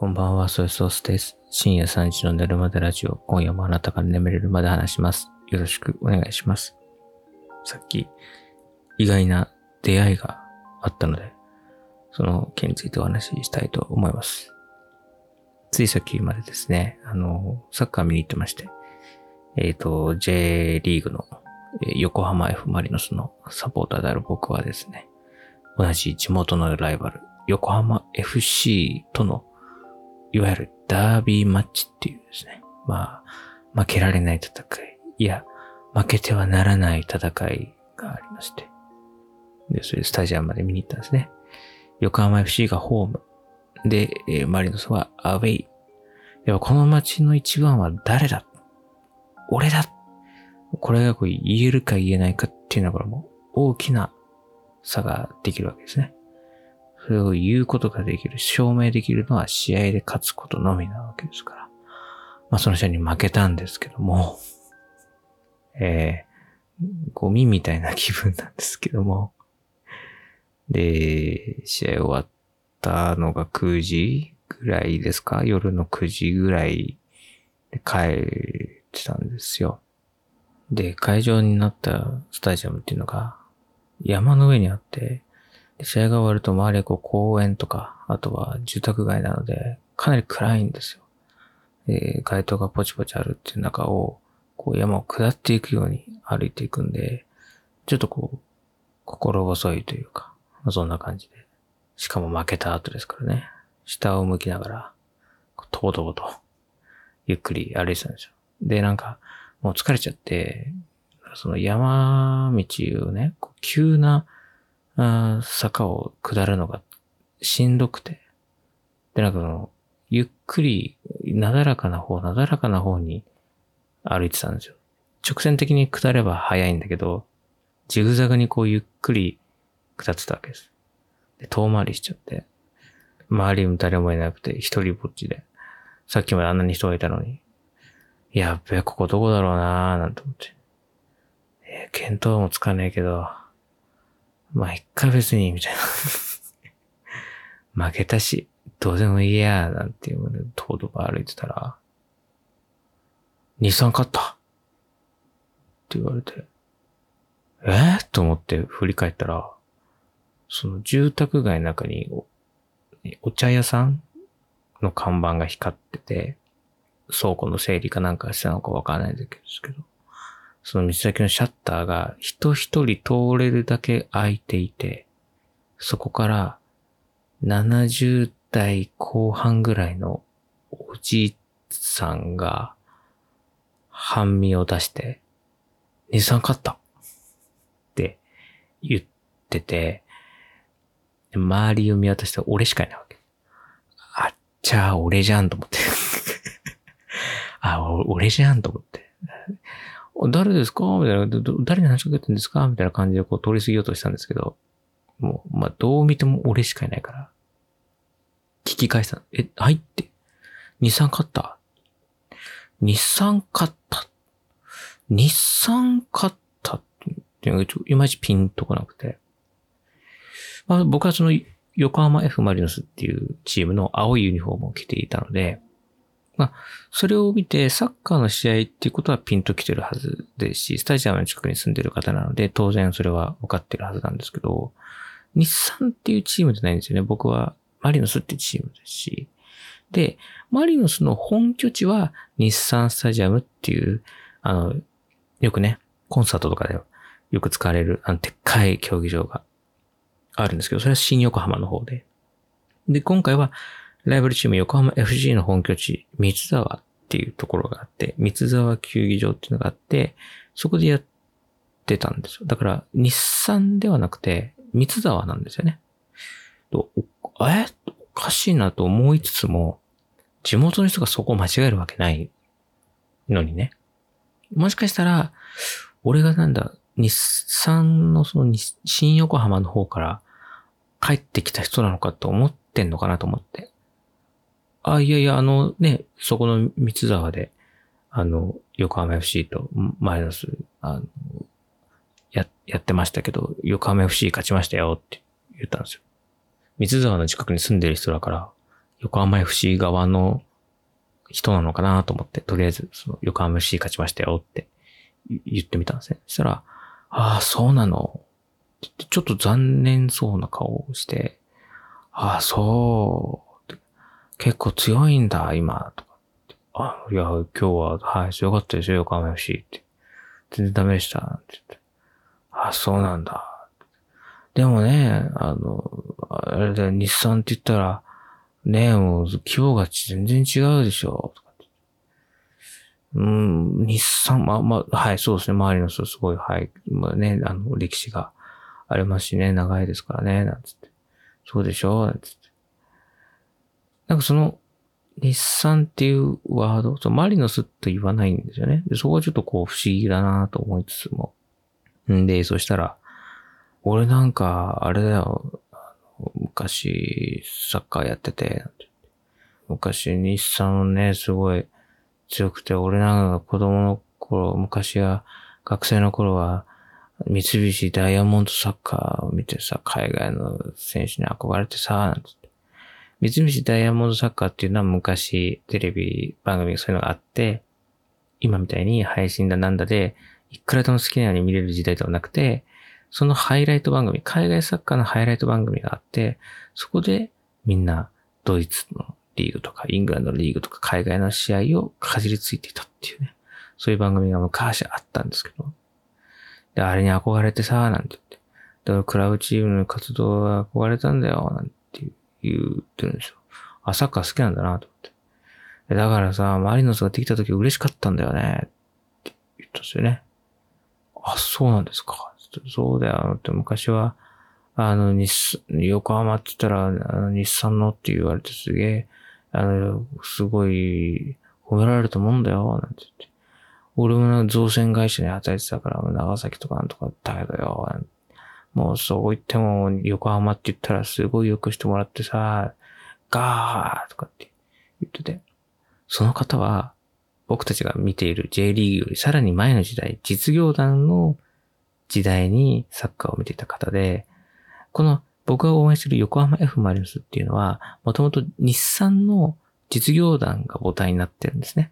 こんばんは、ソイソースです。深夜3時の寝るまでラジオ、今夜もあなたが眠れるまで話します。よろしくお願いします。さっき、意外な出会いがあったので、その件についてお話ししたいと思います。ついさっきまでですね、あの、サッカー見に行ってまして、えっ、と、J リーグの横浜 F・ マリノスのサポーターである僕はですね、同じ地元のライバル、横浜 FC との、いわゆるダービーマッチっていうですね、まあ、負けられない戦い、いや、負けてはならない戦いがありまして、で、それでスタジアムまで見に行ったんですね。横浜 FC がホーム。で、えーマリノスはアウェイ。では、この街の一番は誰だ？俺だ？これがこう言えるか言えないかっていうのはこれもう大きな差ができるわけですね。それを言うことができる、証明できるのは試合で勝つことのみなわけですから。まあその人に負けたんですけども、えー、ゴミみたいな気分なんですけども、で、試合終わったのが9時ぐらいですか？夜の9時ぐらいで帰ってたんですよ。で、会場になったスタジアムっていうのが山の上にあって、試合が終わると周りはこう公園とか、あとは住宅街なので、かなり暗いんですよ。で、街灯がポチポチあるっていう中を、こう山を下っていくように歩いていくんで、ちょっとこう、心細いというか、まあそんな感じで。しかも負けた後ですからね。下を向きながら、こうとぼとぼと、ゆっくり歩いてたんですよ。で、なんか、もう疲れちゃって、その山道をね、こう急なあ坂を下るのがしんどくて。で、なんかその、ゆっくり、なだらかな方、なだらかな方に歩いてたんですよ。直線的に下れば早いんだけど、ジグザグにこうゆっくり下ってたわけです。で、遠回りしちゃって、周りに誰もいなくて、一人ぼっちで、さっきまであんなに人がいたのに、やっべ、ここどこだろうなーなんて思って。えー見当もつかねえけど、まあ、一回別に、みたいな。負けたし、どうでもいいや、なんていうので、とぼと歩いてたら、日産勝った。って言われて、えー、と思って振り返ったら、その住宅街の中にお、お茶屋さんの看板が光ってて、倉庫の整理かなんかしたのかわからないですけど、その道先のシャッターが人一人通れるだけ開いていて、そこから70代後半ぐらいのおじいさんが半身を出して、日産勝ったって言ってて、周りを見渡して俺しかいないわけ。あっちゃ俺じゃんと思って。あ、俺じゃんと思って。誰ですか？みたいな。誰に話しかけてるんですか？みたいな感じでこう通り過ぎようとしたんですけど、もう、まあ、どう見ても俺しかいないから、聞き返した。え、はいって。日産勝った日産勝った日産勝った？っていうのがいまいちピンとこなくて。まあ、僕はその横浜 F・ マリノスっていうチームの青いユニフォームを着ていたので、まあ、それを見てサッカーの試合っていうことはピンと来てるはずですし、スタジアムの近くに住んでる方なので、当然それは分かってるはずなんですけど、日産っていうチームじゃないんですよね。僕はマリノスっていうチームですし。で、マリノスの本拠地は日産スタジアムっていう、あの、よくね、コンサートとかでよく使われる、あの、でっかい競技場があるんですけど、それは新横浜の方で。で、今回は、ライバルチーム横浜 FC の本拠地、三沢っていうところがあって、三沢球技場っていうのがあって、そこでやってたんですよ。だから、日産ではなくて、三沢なんですよね。えおかしいなと思いつつも、地元の人がそこを間違えるわけないのにね。もしかしたら、俺がなんだ、日産のその新横浜の方から帰ってきた人なのかと思ってんのかなと思って。あ、いやいや、あのね、そこの三沢で、あの、横浜 FC とマイナス、あの、や、やってましたけど、横浜 FC 勝ちましたよって言ったんですよ。三沢の近くに住んでる人だから、横浜 FC 側の人なのかなと思って、とりあえず、その横浜 FC 勝ちましたよって言ってみたんですね。そしたら、ああ、そうなの？ちょっと残念そうな顔をして、ああ、そう。結構強いんだ、今、とか。あ、いや、今日は、はい、強かったですよ、横浜 FC って。全然ダメでした、って言って。あ、そうなんだ。でもね、あの、あれだ日産って言ったら、ねもう、規模が全然違うでしょ、とかうん、日産、まあ、まあ、はい、そうですね。周りの人すごい、はい、まあね、あの、歴史がありますしね、長いですからね、なんつって。そうでしょ？なんつって。なんかその、日産っていうワード、そのマリノスと言わないんですよね。でそこはちょっとこう不思議だなと思いつつも。んで、そしたら、俺なんか、あれだよ、昔、サッカーやってて、昔、日産ね、すごい強くて、俺なんか子供の頃、昔は、学生の頃は、三菱ダイヤモンドサッカーを見てさ、海外の選手に憧れてさ、なんて。三菱ダイヤモンドサッカーっていうのは昔テレビ番組そういうのがあって、今みたいに配信だなんだで、いくらでも好きなように見れる時代ではなくて、そのハイライト番組、海外サッカーのハイライト番組があって、そこでみんなドイツのリーグとかイングランドのリーグとか海外の試合をかじりついていたっていうね。そういう番組が昔あったんですけど。で、あれに憧れてさ、なんて言って。だからクラブチームの活動が憧れたんだよ、なんて言ってるんですよ。あ、サッカー好きなんだな、と思って。だからさ、マリノスができた時嬉しかったんだよね、って言ったんですよね。あ、そうなんですか。そうだよ、って昔は、あの、日、横浜って言ったら、あの、日産のって言われてすげえ、あの、すごい、褒められると思うんだよ、なんて言って。俺も造船会社に働いてたから、長崎とかなんとかだけどよ。もうそう言っても、横浜って言ったらすごい良くしてもらってさ、ガーとかって言ってて。その方は、僕たちが見ている J リーグよりさらに前の時代、実業団の時代にサッカーを見ていた方で、この僕が応援してる横浜 F マリノスっていうのは、もともと日産の実業団が母体になってるんですね。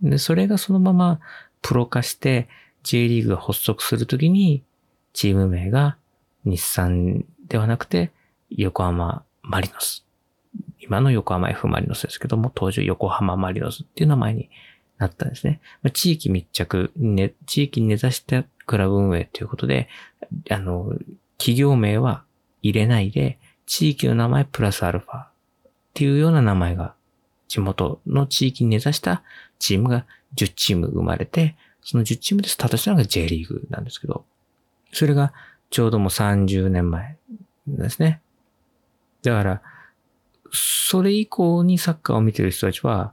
で、それがそのままプロ化して J リーグが発足するときに、チーム名が日産ではなくて横浜マリノス。今の横浜 F マリノスですけども、当時横浜マリノスっていう名前になったんですね。地域密着、ね、地域に根ざしたクラブ運営ということで、あの、企業名は入れないで、地域の名前プラスアルファっていうような名前が地元の地域に根ざしたチームが10チーム生まれて、その10チームでスタートしたのが J リーグなんですけど、それがちょうどもう30年前ですね。だから、それ以降にサッカーを見てる人たちは、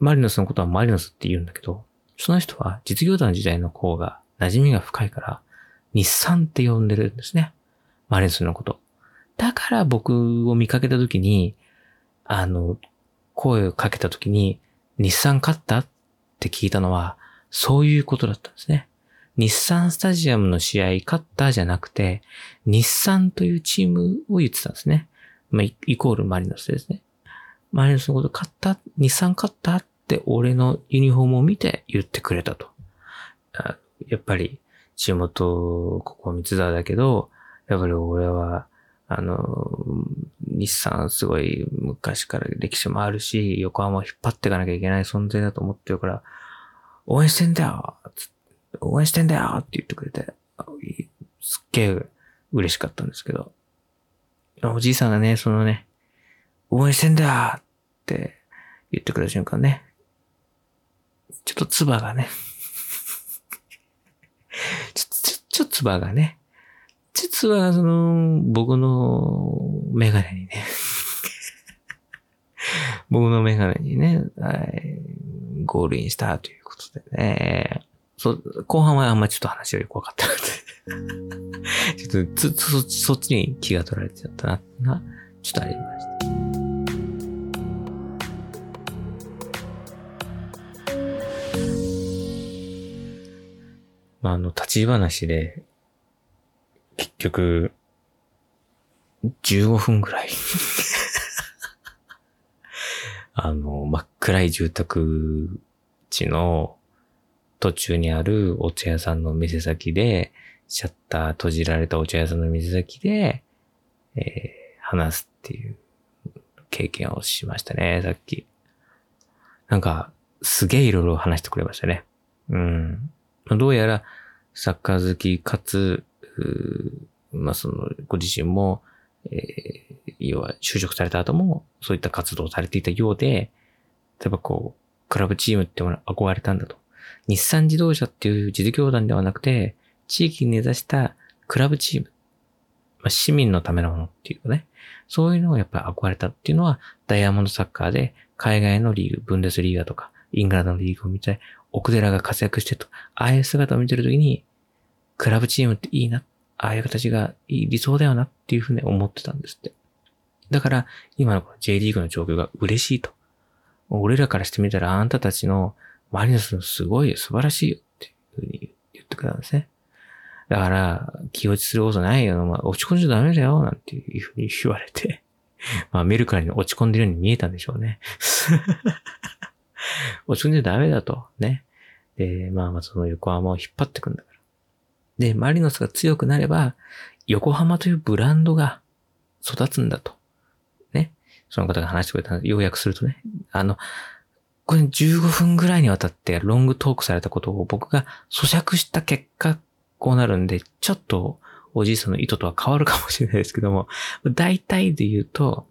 マリノスのことはマリノスって言うんだけど、その人は実業団時代の方が馴染みが深いから、日産って呼んでるんですね。マリノスのこと。だから僕を見かけた時に、あの、声をかけた時に、日産勝ったって聞いたのは、そういうことだったんですね。日産スタジアムの試合勝ったじゃなくて、日産というチームを言ってたんですね。まあ、イコールマリノスですね。マリノスのこと勝った日産勝ったって俺のユニフォームを見て言ってくれたと。やっぱり地元、ここ三沢だけど、やっぱり俺はあの、日産すごい昔から歴史もあるし、横浜を引っ張っていかなきゃいけない存在だと思ってるから、応援してんだよ応援してんだよって言ってくれて、すっげえ嬉しかったんですけど、おじいさんがね、そのね、応援してんだよって言ってくれた瞬間ね、ちょっと唾がね ちょ、ちょ、ちょ、唾がね、実は、その、僕のメガネにね 僕のメガネにね、はい、ゴールインしたということでね。そ、後半はあんまちょっと話がよくわかってなくてちょっとつ、そ、そっちに気が取られちゃったな、な、ちょっとありました。まあ、あの、立ち話で、結局、15分ぐらい。あの、真っ暗い住宅地の途中にあるお茶屋さんの店先で、シャッター閉じられたお茶屋さんの店先で、えー、話すっていう経験をしましたね、さっき。なんか、すげえいろいろ話してくれましたね。うん。どうやら、サッカー好きかつ、まあ、その、ご自身も、えー、要は就職された後も、そういった活動をされていたようで、例えばこう、クラブチームってもの憧れたんだと。日産自動車っていう実業団ではなくて、地域に根ざしたクラブチーム。まあ、市民のためのものっていうかね。そういうのをやっぱり憧れたっていうのは、ダイヤモンドサッカーで海外のリーグ、ブンデスリーガとか、イングランドのリーグを見て、奥寺が活躍してと、ああいう姿を見てるときに、クラブチームっていいな、ああいう形が理想だよなっていうふうに思ってたんですって。だから、今の J リーグの状況が嬉しいと。俺らからしてみたらあんたたちのマリノスのすごい素晴らしいよっていうふうに言ってくれたんですね。だから、気落ちすることないよ。まあ、落ち込んじゃダメだよ。なんていうふうに言われて。まあ、見るからに落ち込んでるように見えたんでしょうね。落ち込んじゃダメだと。ね。で、まあまあその横浜を引っ張ってくんだから。で、マリノスが強くなれば、横浜というブランドが育つんだと。ね。その方が話してくれた要約するとね。あの、これ15分ぐらいにわたってロングトークされたことを僕が咀嚼した結果、こうなるんで、ちょっとおじいさんの意図とは変わるかもしれないですけども、大体で言うと、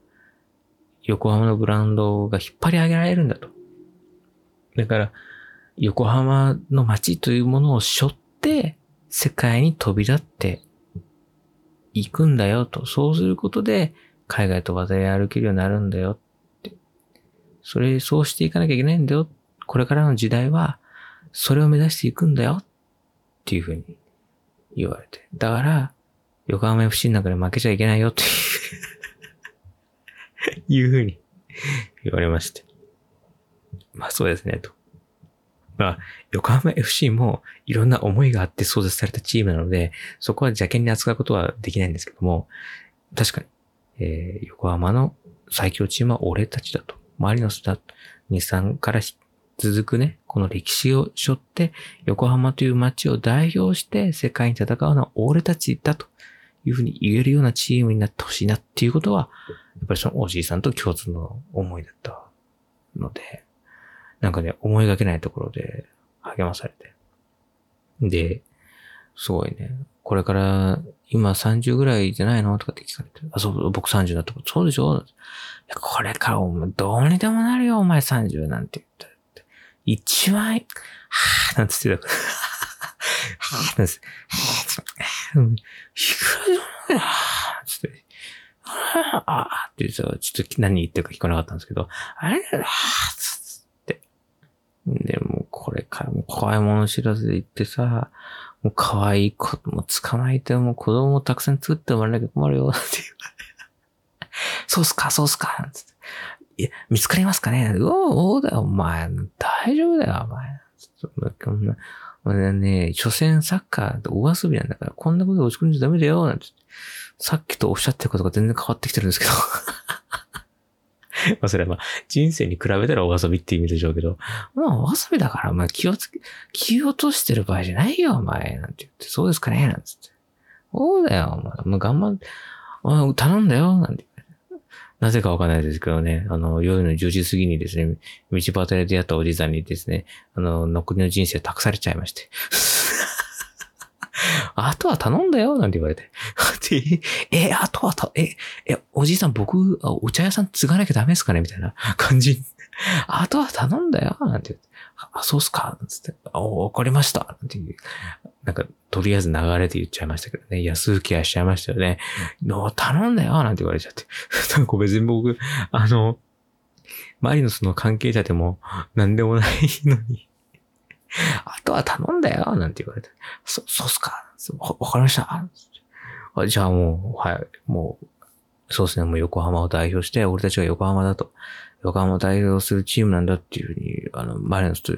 横浜のブランドが引っ張り上げられるんだと。だから、横浜の街というものを背負って、世界に飛び立っていくんだよと。そうすることで、海外と渡り歩けるようになるんだよって。それ、そうしていかなきゃいけないんだよ。これからの時代は、それを目指していくんだよ。っていうふうに言われて。だから、横浜 FC の中で負けちゃいけないよっていうふうに言われまして。まあそうですね、と。まあ、横浜 FC もいろんな思いがあって創設されたチームなので、そこは邪険に扱うことはできないんですけども、確かに、えー、横浜の最強チームは俺たちだと。マリノスだ。日産から続くね、この歴史を背負って、横浜という街を代表して世界に戦うのは俺たちだというふうに言えるようなチームになってほしいなっていうことは、やっぱりそのおじいさんと共通の思いだったので、なんかね、思いがけないところで励まされて。で、すごいね、これから今30ぐらいじゃないの？とかって聞かれて、あ、そう、僕30だと。そうでしょ？これからお前どうにでもなるよ、お前30なんて言った。一番、はぁ、なんつってた。はぁ、なんつって、はぁ、いくらでもなぁつって、はぁ、あって言ってた。ちょっと何言ってるか聞こえなかったんですけど、あれ？はぁ、つって。で、もこれからも怖いもの知らずで行ってさ、もう可愛い子も捕まえて、もう子供をたくさん作ってもらわなきゃ困るよ、っていう。そうっすか、そうっすか、つって。いや、見つかりますかね？うおうだよ、お前。大丈夫だよ、お前。こんな、俺ね、所詮サッカーと大遊びなんだから、こんなことで落ち込んじゃダメだよ、なんて。さっきとおっしゃってることが全然変わってきてるんですけど。まあそれはまあ人生に比べたらお遊びって意味でしょうけど、まあお遊びだから、まあ気をつけ、気を落としてる場合じゃないよ、お前。なんて言って、そうですかねなんつって。そうだよ、お前。もう頑張って、頼んだよ、なんてなぜかわかんないですけどね、あの、夜の10時過ぎにですね、道端で出会ったおじさんにですね、あの、残りの人生託されちゃいまして。あとは頼んだよなんて言われて。え、あとはた、え、え、おじいさん僕、お茶屋さん継がなきゃダメですかねみたいな 感じ。あとは頼んだよなんて言って。あ、そうっすかつって。あ、わかりましたなんていう。なんか、とりあえず流れで言っちゃいましたけどね。安請け合いしちゃいましたよね。の、頼んだよなんて言われちゃって。なんか別に僕、あの、マリノスの関係者でも何でもないのに あとは頼んだよなんて言われて。そ、そうっすか？わかりましたあじゃあもう、はい、もう、そうですね、もう横浜を代表して、俺たちが横浜だと、横浜を代表するチームなんだっていうふうに、あの、マリノスと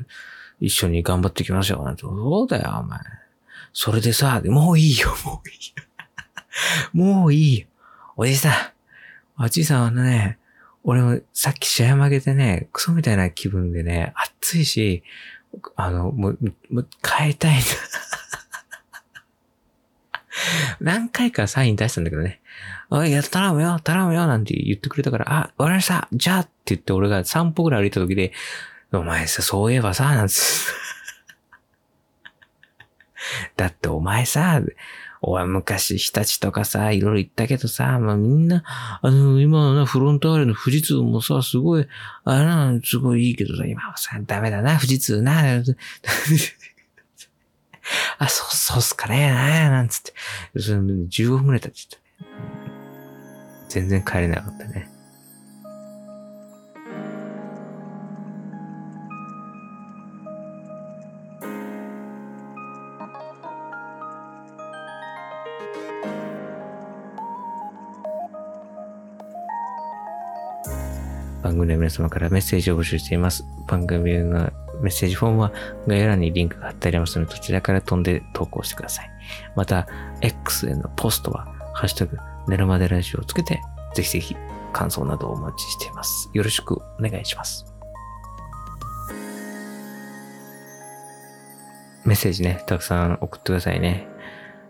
一緒に頑張っていきましょう。なんて、そうだよ、お前。それでさ、もういいよ、もういいよ。もういいよ。おじさん、おじさんはね、俺もさっき試合負けてね、クソみたいな気分でね、暑いし、あの、もう、もう変えたいな。何回かサイン出したんだけどね。おい、や、頼むよ、頼むよ、なんて言ってくれたから、あ、わかりました、じゃあって言って俺が散歩ぐらい歩いた時で、お前さ、そういえばさ、なんつ だってお前さ、俺昔日立とかさ、いろいろ行ったけどさ、まあ、みんな、あの、今のな、フロントアレの富士通もさ、すごい、あれな、すごいいいけどさ、今はさ、ダメだな、富士通な。あ、そう、そうっすかね、なんつって。15分くらい経っちゃった。全然帰れなかったね。番組の皆様からメッセージを募集しています。番組のメッセージフォームは概要欄にリンクが貼ってありますので、そちらから飛んで投稿してください。また、X へのポストは、ハッシュタグ、寝るまでラジオをつけて、ぜひぜひ感想などをお待ちしています。よろしくお願いします。メッセージね、たくさん送ってくださいね。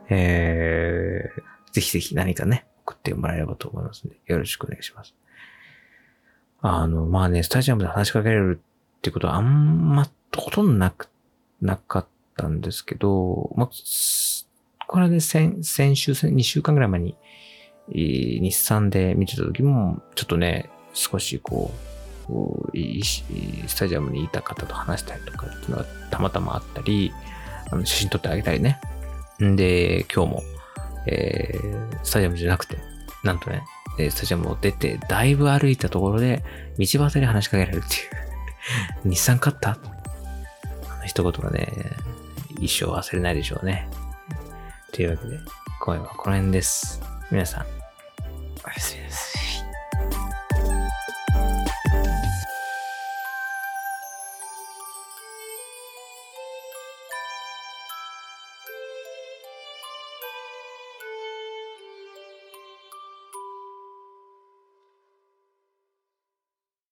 えー、ぜひぜひ何かね、送ってもらえればと思いますので、よろしくお願いします。あの、まあね、スタジアムで話しかけられるってことはあんま、ほとんどなく、なかったんですけど、まあ、これで先、先週、2週間ぐらい前に、日産で見てた時も、ちょっとね、少しこう、スタジアムにいた方と話したりとかっていうのがたまたまあったり、あの写真撮ってあげたりね。んで、今日も、えー、スタジアムじゃなくて、なんとね、スタジアムを出て、だいぶ歩いたところで、道端で話しかけられるっていう。日産勝った？あの一言がね、一生忘れないでしょうね。というわけで、今夜はこの辺です。皆さん、